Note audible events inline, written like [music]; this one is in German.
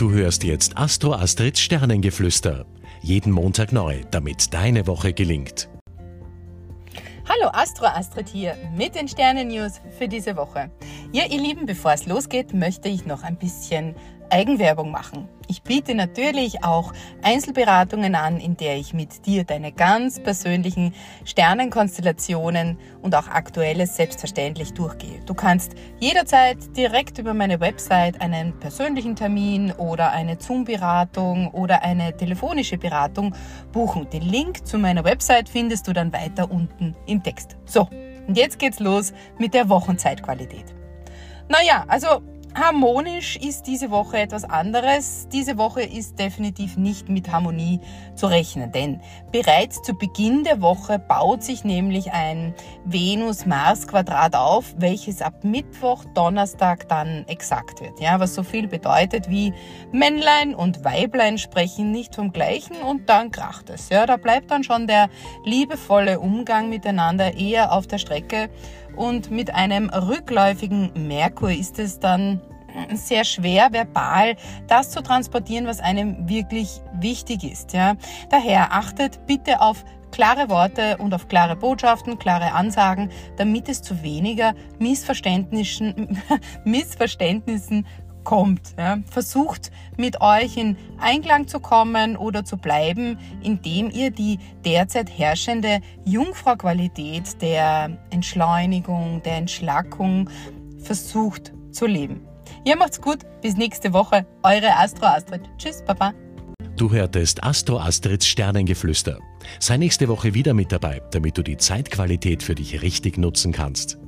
Du hörst jetzt Astro Astrids Sternengeflüster. Jeden Montag neu, damit deine Woche gelingt. Hallo Astro Astrid hier mit den Sternen-News für diese Woche. Ja, ihr Lieben, bevor es losgeht, möchte ich noch ein bisschen Eigenwerbung machen. Ich biete natürlich auch Einzelberatungen an, in der ich mit dir deine ganz persönlichen Sternenkonstellationen und auch aktuelles selbstverständlich durchgehe. Du kannst jederzeit direkt über meine Website einen persönlichen Termin oder eine Zoom-Beratung oder eine telefonische Beratung buchen. Den Link zu meiner Website findest du dann weiter unten im Text. So, und jetzt geht's los mit der Wochenzeitqualität. Naja, also Harmonisch ist diese Woche etwas anderes. Diese Woche ist definitiv nicht mit Harmonie zu rechnen, denn bereits zu Beginn der Woche baut sich nämlich ein Venus-Mars-Quadrat auf, welches ab Mittwoch, Donnerstag dann exakt wird. Ja, was so viel bedeutet wie Männlein und Weiblein sprechen nicht vom gleichen und dann kracht es. Ja, da bleibt dann schon der liebevolle Umgang miteinander eher auf der Strecke und mit einem rückläufigen Merkur ist es dann sehr schwer, verbal das zu transportieren, was einem wirklich wichtig ist. Ja. Daher achtet bitte auf klare Worte und auf klare Botschaften, klare Ansagen, damit es zu weniger Missverständnissen, [laughs] Missverständnissen kommt. Ja. Versucht mit euch in Einklang zu kommen oder zu bleiben, indem ihr die derzeit herrschende Jungfrau-Qualität der Entschleunigung, der Entschlackung versucht zu leben. Ihr macht's gut, bis nächste Woche. Eure Astro Astrid. Tschüss, Papa. Du hörtest Astro Astrids Sternengeflüster. Sei nächste Woche wieder mit dabei, damit du die Zeitqualität für dich richtig nutzen kannst.